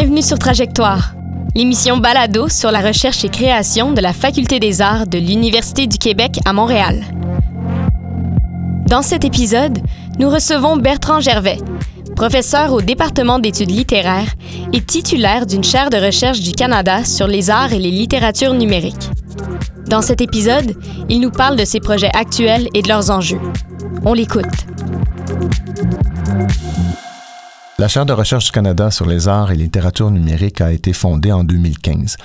Bienvenue sur Trajectoire, l'émission balado sur la recherche et création de la Faculté des arts de l'Université du Québec à Montréal. Dans cet épisode, nous recevons Bertrand Gervais, professeur au département d'études littéraires et titulaire d'une chaire de recherche du Canada sur les arts et les littératures numériques. Dans cet épisode, il nous parle de ses projets actuels et de leurs enjeux. On l'écoute. La Chaire de recherche du Canada sur les arts et littérature numérique a été fondée en 2015.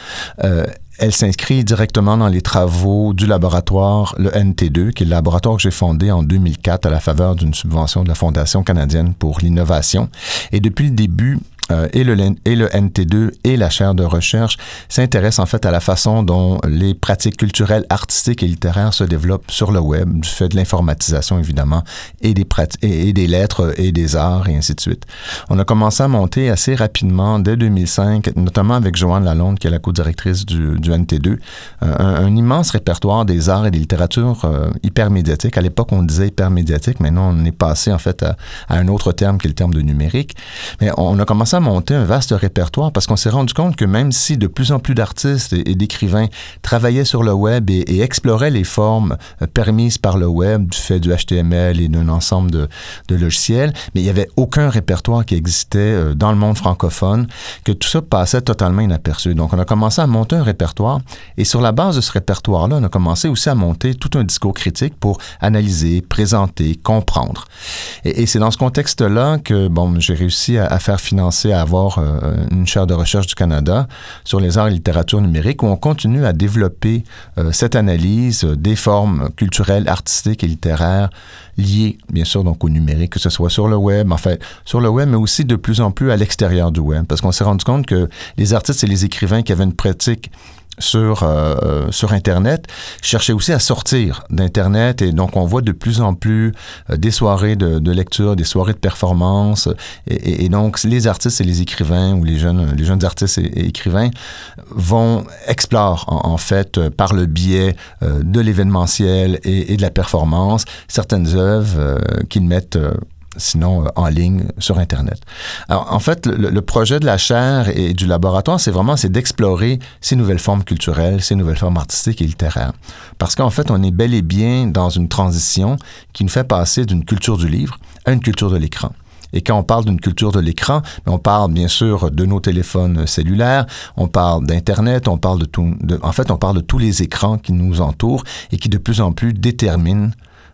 Euh, elle s'inscrit directement dans les travaux du laboratoire, le NT2, qui est le laboratoire que j'ai fondé en 2004 à la faveur d'une subvention de la Fondation canadienne pour l'innovation. Et depuis le début, euh, et, le, et le NT2 et la chaire de recherche s'intéressent en fait à la façon dont les pratiques culturelles, artistiques et littéraires se développent sur le web, du fait de l'informatisation évidemment, et des, et, des lettres et des arts et ainsi de suite. On a commencé à monter assez rapidement dès 2005, notamment avec Joanne Lalonde, qui est la co-directrice du, du, NT2, euh, un, immense répertoire des arts et des littératures euh, hypermédiatiques. À l'époque, on disait hypermédiatique, maintenant on est passé en fait à, à, un autre terme qui est le terme de numérique. Mais on a commencé à monter un vaste répertoire parce qu'on s'est rendu compte que même si de plus en plus d'artistes et, d'écrivains travaillaient sur le web et, exploraient les formes euh, permises par le web du fait du HTML et d'un ensemble de, logiciels, mais il n'y avait aucun répertoire qui existait euh, dans le monde francophone, que tout ça passait totalement inaperçu. Donc on a commencé à monter un répertoire et sur la base de ce répertoire-là, on a commencé aussi à monter tout un discours critique pour analyser, présenter, comprendre. Et, c'est dans ce contexte-là que bon, j'ai réussi à faire financer à avoir euh, une chaire de recherche du Canada sur les arts et littérature numérique où on continue à développer euh, cette analyse des formes culturelles, artistiques et littéraires liées, bien sûr, donc au numérique, que ce soit sur le web, en sur le web, mais aussi de plus en plus à l'extérieur du web, parce qu'on s'est rendu compte que les artistes et les écrivains qui avaient une pratique sur, euh, euh, sur Internet cherchait aussi à sortir d'Internet et donc on voit de plus en plus euh, des soirées de, lecture, des soirées de performance et, donc les artistes et les écrivains ou les jeunes, les jeunes artistes et, écrivains vont explorer en, en, fait par le biais de l'événementiel et, et, de la performance certaines œuvres qu'ils mettent sinon euh, en ligne sur Internet. Alors, en fait, le, projet de la chaire et du laboratoire, c'est vraiment c'est d'explorer ces nouvelles formes culturelles, ces nouvelles formes artistiques et littéraires. Parce qu'en fait, on est bel et bien dans une transition qui nous fait passer d'une culture du livre à une culture de l'écran. Et quand on parle d'une culture de l'écran, ben, on parle bien sûr de nos téléphones cellulaires, on parle d'Internet, on parle de tout, en fait, on parle de tous les écrans qui nous entourent et qui de plus en plus déterminent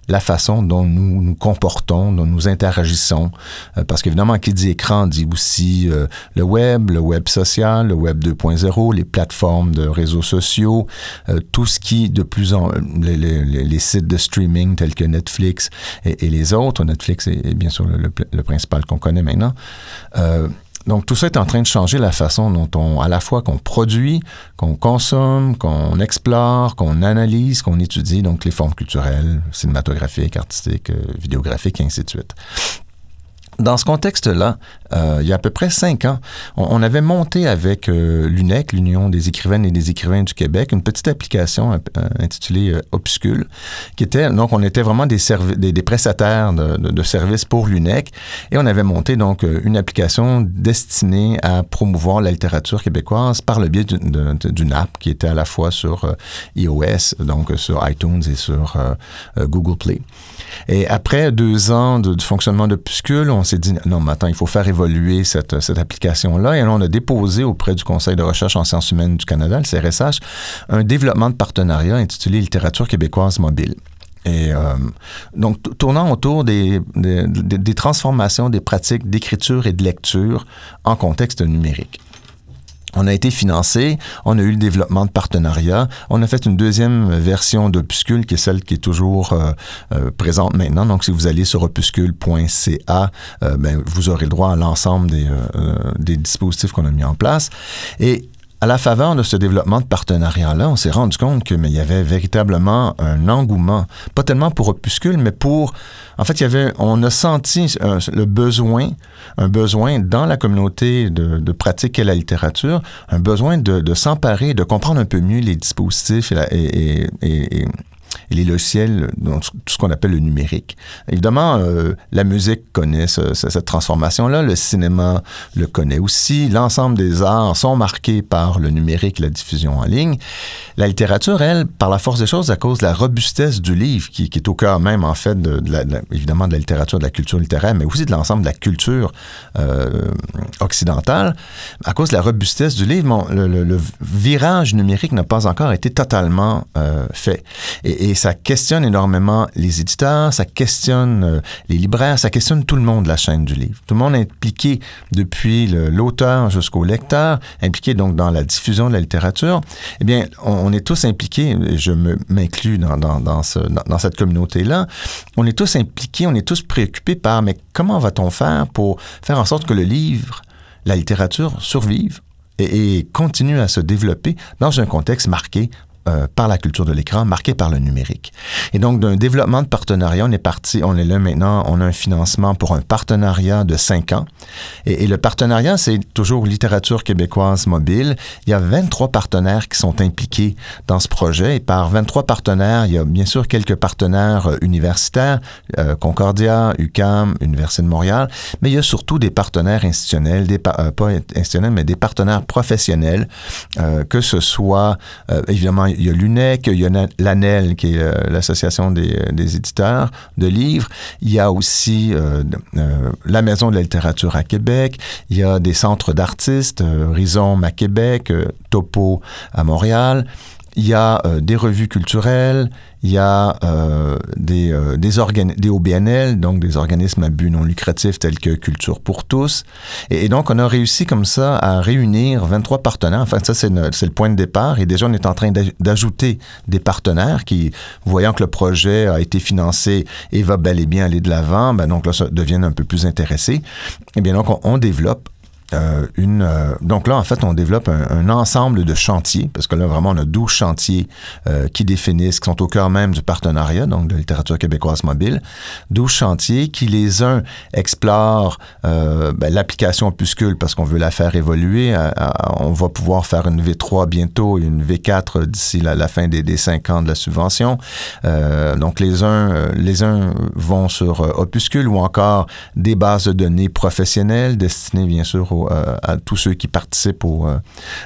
la façon dont nous nous comportons, dont nous interagissons. Euh, parce qu'évidemment, qui dit écran dit aussi euh, le web, le web social, le web 2.0, les plateformes de réseaux sociaux, euh, tout ce qui de plus en les, les, les, sites de streaming tels que Netflix et, et les autres. Netflix est, est bien sûr le, le, le principal qu'on connaît maintenant. Donc tout ça est en train de changer la façon dont on, à la fois qu'on produit, qu'on consomme, qu'on explore, qu'on analyse, qu'on étudie, donc les formes culturelles, cinématographiques, artistiques, euh, vidéographiques, et ainsi de suite. Dans ce contexte-là, euh, il y a à peu près cinq ans, on, avait monté avec euh, l'UNEC, l'Union des écrivaines et des écrivains du Québec, une petite application euh, intitulée Opuscule, qui était, donc on était vraiment des, des, des prestataires de, services pour l'UNEC, et on avait monté donc une application destinée à promouvoir la littérature québécoise par le biais d'une app qui était à la fois sur iOS, donc sur iTunes et sur Google Play. Et après deux ans de, de fonctionnement d'Opuscule, on s'est dit, non, mais attends, il faut faire évoluer cette, application-là. Et là, on a déposé auprès du Conseil de recherche en sciences humaines du Canada, le CRSH, un développement de partenariat intitulé Littérature québécoise mobile. Et euh, donc, tournant autour des transformations des pratiques d'écriture et de lecture en contexte numérique. On a été financé, on a eu le développement de partenariats, on a fait une deuxième version d'Opuscule qui est celle qui est toujours euh, euh, présente maintenant. Donc, si vous allez sur opuscule.ca, euh, ben, vous aurez le droit à l'ensemble des, des dispositifs qu'on a mis en place. Et à la faveur de ce développement de partenariat-là, on s'est rendu compte qu'il y avait véritablement un engouement, pas tellement pour Opuscule, mais pour... En fait, il y avait, on a senti un, le besoin, un besoin dans la communauté de, de pratiquer la littérature, un besoin de, s'emparer, de comprendre un peu mieux les dispositifs et, et, et, et les logiciels, tout ce qu'on appelle le numérique. Évidemment, euh, la musique connaît cette transformation-là, le cinéma le connaît aussi, l'ensemble des arts sont marqués par le numérique, la diffusion en ligne. La littérature, elle, par la force des choses, à cause de la robustesse du livre, qui, est au cœur même, en fait, de, évidemment, de la littérature, de la culture littéraire, mais aussi de l'ensemble de la culture euh, occidentale, à cause de la robustesse du livre, le, virage numérique n'a pas encore été totalement euh, fait. Et, ça questionne énormément les éditeurs, ça questionne euh, les libraires, ça questionne tout le monde de la chaîne du livre. Tout le monde est impliqué depuis l'auteur jusqu'au lecteur, impliqué donc dans la diffusion de la littérature. Eh bien, on, est tous impliqués, et je m'inclus dans, dans, cette communauté-là, on est tous impliqués, on est tous préoccupés par, mais comment va-t-on faire pour faire en sorte que le livre, la littérature survive et, et continue à se développer dans un contexte marqué euh, par la culture de l'écran, marquée par le numérique. Et donc, d'un développement de partenariat, on est parti, on est là maintenant, on a un financement pour un partenariat de cinq ans. Et, le partenariat, c'est toujours littérature québécoise mobile. Il y a 23 partenaires qui sont impliqués dans ce projet. Et par 23 partenaires, il y a bien sûr quelques partenaires euh, universitaires, euh, Concordia, UCAM, Université de Montréal, mais il y a surtout des partenaires institutionnels, pas institutionnels, mais des partenaires professionnels, que ce soit évidemment il y a l'UNEC, il y a l'ANEL, qui est euh, l'association euh, des, éditeurs de livres. Il y a aussi euh, la Maison de la littérature à Québec. Il y a des centres d'artistes, Rhizome à Québec, Topo à Montréal. Il y a des revues culturelles, il y a euh, des, euh, OBNL, donc des organismes à but non lucratif tels que Culture pour tous. Et, donc, on a réussi comme ça à réunir 23 partenaires. Enfin, ça, c'est le point de départ. Et déjà, on est en train d'ajouter des partenaires qui, voyant que le projet a été financé et va bel et bien aller de l'avant, ben donc là, ça deviennent un peu plus intéressés. Et eh bien, donc, on, on développe euh, une, euh, donc là, en fait, on développe un, ensemble de chantiers, parce que là, vraiment, on a 12 chantiers euh, qui définissent, qui sont au cœur même du partenariat, donc de littérature québécoise mobile. 12 chantiers qui, les uns, explorent ben, l'application opuscule parce qu'on veut la faire évoluer. on va pouvoir faire une V3 bientôt et une V4 d'ici la, fin des, des 5 ans de la subvention. donc, les uns, les uns vont sur opuscule ou encore des bases de données professionnelles destinées, bien sûr, euh, à tous ceux qui participent euh,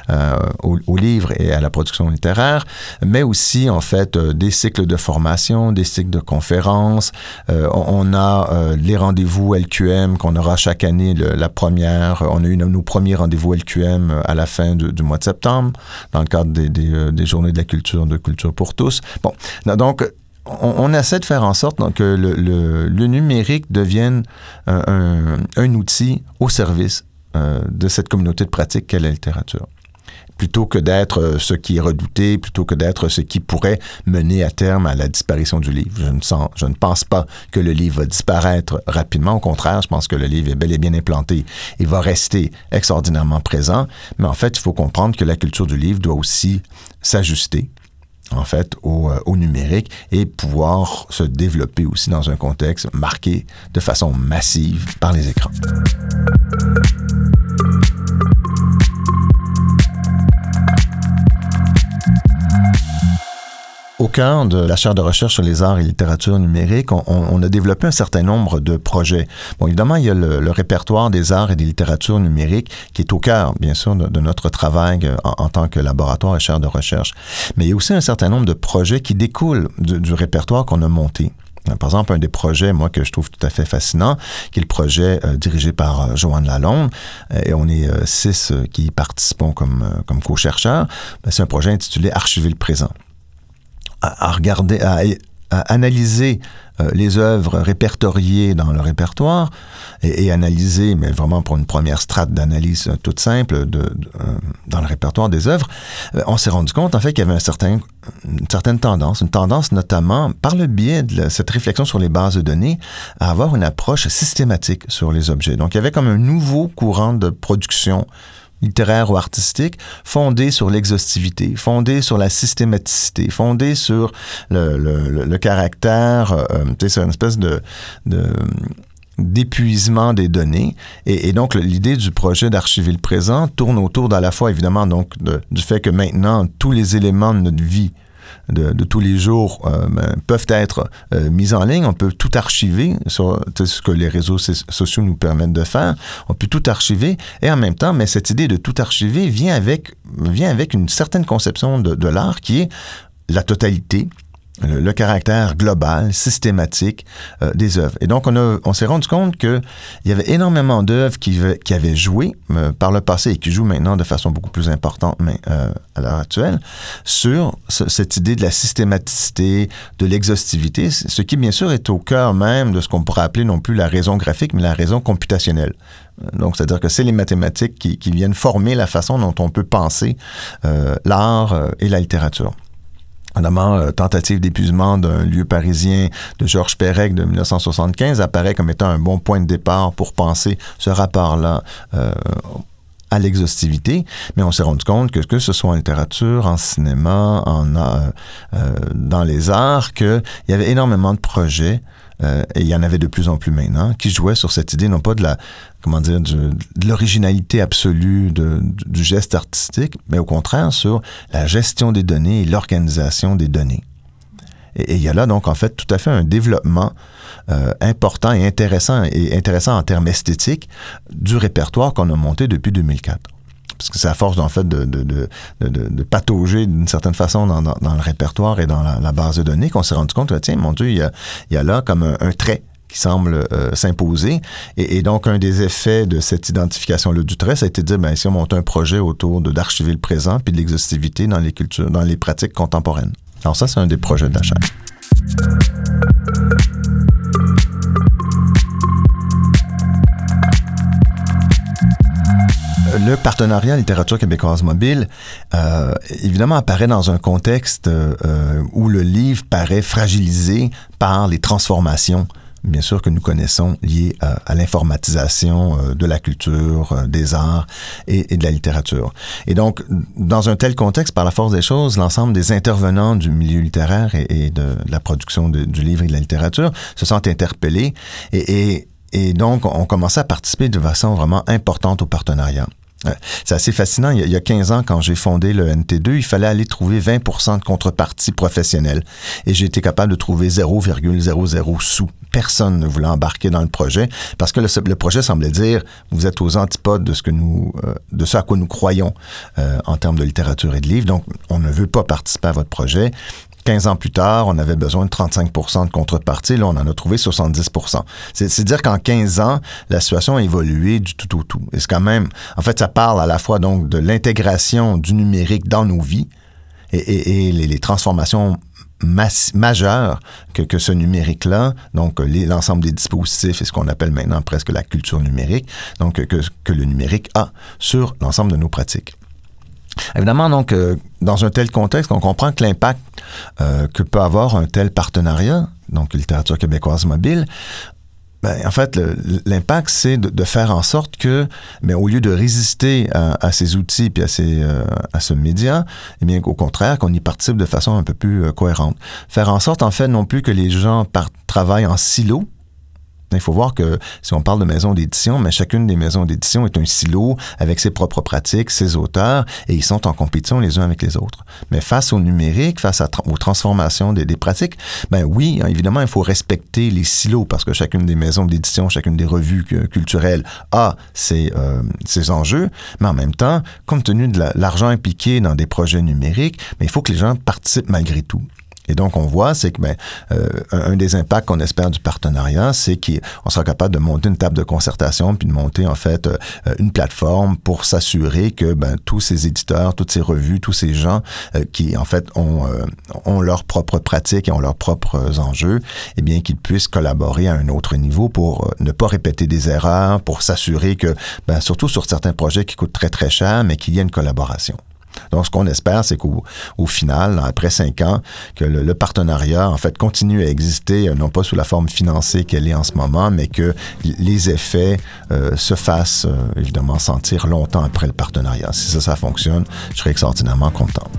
euh, au, au, livre et à la production littéraire, mais aussi en fait des cycles de formation, des cycles de conférences. on, a les rendez-vous LQM qu'on aura chaque année, la première. On a eu nos, premiers rendez-vous LQM à la fin du, mois de septembre dans le cadre des, journées de la culture, de culture pour tous. Bon, donc on, essaie de faire en sorte que le, le, numérique devienne un, un, outil au service euh, de cette communauté de pratique qu'est la littérature plutôt que d'être euh, ce qui est redouté, plutôt que d'être ce qui pourrait mener à terme à la disparition du livre. Je ne, sens, je ne pense pas que le livre va disparaître rapidement. Au contraire, je pense que le livre est bel et bien implanté et va rester extraordinairement présent. Mais en fait, il faut comprendre que la culture du livre doit aussi s'ajuster en fait, au, euh, au, numérique et pouvoir se développer aussi dans un contexte marqué de façon massive par les écrans. Cœur de la chaire de recherche sur les arts et littérature numérique, on, a développé un certain nombre de projets. Bon, évidemment, il y a le, répertoire des arts et des littératures numériques qui est au cœur, bien sûr, de, notre travail euh, en, tant que laboratoire et chaire de recherche. Mais il y a aussi un certain nombre de projets qui découlent du, répertoire qu'on a monté. Par exemple, un des projets, moi, que je trouve tout à fait fascinant, qui est le projet euh, dirigé par euh, Joanne Lalonde, et on est six qui y participons comme, comme co-chercheurs, ben, c'est un projet intitulé Archiver le présent à, regarder, à, analyser euh, les œuvres répertoriées dans le répertoire et, analyser, mais vraiment pour une première strate d'analyse toute simple euh, dans le répertoire des œuvres, euh, on s'est rendu compte en fait qu'il y avait une certaine tendance, une tendance notamment par le biais de cette réflexion sur les bases de données à avoir une approche systématique sur les objets. Donc il y avait comme un nouveau courant de production littéraire ou artistique, fondé sur l'exhaustivité, fondé sur la systématicité, fondé sur le, le, caractère, euh, c'est une espèce de, d'épuisement des données. Et, donc, l'idée du projet d'archiver le présent tourne autour d'à la fois, évidemment, donc, du fait que maintenant, tous les éléments de notre vie de, tous les jours ben, peuvent être mises en ligne. On peut tout archiver sur ce que les réseaux sociaux nous permettent de faire. On peut tout archiver et en même temps, mais cette idée de tout archiver vient avec, vient avec une certaine conception de, de l'art qui est la totalité, le, caractère global, systématique euh, des œuvres. Et donc, on, on s'est rendu compte qu'il y avait énormément d'œuvres qui, qui, avaient joué euh, par le passé et qui jouent maintenant de façon beaucoup plus importante mais, euh, à l'heure actuelle sur cette idée de la systématicité, de l'exhaustivité, ce qui, bien sûr, est au cœur même de ce qu'on pourrait appeler non plus la raison graphique, mais la raison computationnelle. Donc, c'est-à-dire que c'est les mathématiques qui, qui, viennent former la façon dont on peut penser l'art et la littérature notamment euh, Tentative d'épuisement d'un lieu parisien de Georges Perec de 1975 apparaît comme étant un bon point de départ pour penser ce rapport-là euh, à l'exhaustivité, mais on s'est rendu compte que que ce soit en littérature, en cinéma, en euh, dans les arts, qu'il y avait énormément de projets euh, et il y en avait de plus en plus maintenant, qui jouaient sur cette idée, non pas de la, comment dire, de l'originalité absolue du geste artistique, mais au contraire sur la gestion des données et l'organisation des données. Et, il y a là donc en fait tout à fait un développement euh, important et intéressant et intéressant en termes esthétiques du répertoire qu'on a monté depuis 2004 parce que c'est à force en fait de, de, patauger d'une certaine façon dans, le répertoire et dans la, base de données qu'on s'est rendu compte que, tiens, mon Dieu, il y a, là comme un, trait qui semble euh, s'imposer. Et, donc, un des effets de cette identification-là du trait, ça a été de dire, ben, si on monte un projet autour d'archiver le présent puis de l'exhaustivité dans les cultures, dans les pratiques contemporaines. Alors ça, c'est un des projets de la chaîne. Le partenariat littérature québécoise mobile, euh, évidemment, apparaît dans un contexte euh, où le livre paraît fragilisé par les transformations bien sûr, que nous connaissons liées à, l'informatisation euh, de la culture, des arts et, de la littérature. Et donc, dans un tel contexte, par la force des choses, l'ensemble des intervenants du milieu littéraire et, de, la production du livre et de la littérature se sentent interpellés et, et donc, on commençait à participer de façon vraiment importante au partenariat. C'est assez fascinant. Il y, a, 15 ans, quand j'ai fondé le NT2, il fallait aller trouver 20 de contrepartie professionnelle. Et j'ai été capable de trouver 0,00 sous. Personne ne voulait embarquer dans le projet parce que le, projet semblait dire vous êtes aux antipodes de ce que nous, euh, de ce à quoi nous croyons euh, en termes de littérature et de livres. Donc, on ne veut pas participer à votre projet. 15 ans plus tard, on avait besoin de 35% de contrepartie. Là, on en a trouvé 70% C'est dire qu'en 15 ans, la situation a évolué du tout au tout. Et c'est quand même, en fait, ça parle à la fois donc de l'intégration du numérique dans nos vies et, les, transformations majeures que, ce numérique-là, donc l'ensemble des dispositifs et ce qu'on appelle maintenant presque la culture numérique, donc que le numérique a sur l'ensemble de nos pratiques. Évidemment, donc, euh, dans un tel contexte, on comprend que l'impact euh, que peut avoir un tel partenariat, donc littérature québécoise mobile, ben, en fait, l'impact, c'est de, faire en sorte que, ben, au lieu de résister à, ces outils et à, ces, euh, à ce média, eh bien, au contraire, qu'on y participe de façon un peu plus cohérente. Faire en sorte, en fait, non plus que les gens travaillent en silo, il faut voir que si on parle de maisons d'édition, mais chacune des maisons d'édition est un silo avec ses propres pratiques, ses auteurs, et ils sont en compétition les uns avec les autres. Mais face au numérique, face aux transformations des, pratiques, ben oui, évidemment, il faut respecter les silos parce que chacune des maisons d'édition, chacune des revues culturelles a ses, euh, ses enjeux, mais en même temps, compte tenu de l'argent impliqué dans des projets numériques, mais il faut que les gens participent malgré tout. Et donc, on voit, c'est que ben, euh, un des impacts qu'on espère du partenariat, c'est qu'on sera capable de monter une table de concertation, puis de monter en fait euh, une plateforme pour s'assurer que ben, tous ces éditeurs, toutes ces revues, tous ces gens euh, qui en fait ont, ont leurs propres pratiques et ont leurs propres enjeux, eh bien qu'ils puissent collaborer à un autre niveau pour ne pas répéter des erreurs, pour s'assurer que, ben, surtout sur certains projets qui coûtent très très cher, mais qu'il y ait une collaboration. Donc, ce qu'on espère, c'est qu'au au final, après cinq ans, que le, partenariat, en fait, continue à exister, euh, non pas sous la forme financée qu'elle est en ce moment, mais que les effets euh, se fassent, euh, évidemment, sentir longtemps après le partenariat. Si ça, ça fonctionne, je serai extraordinairement content.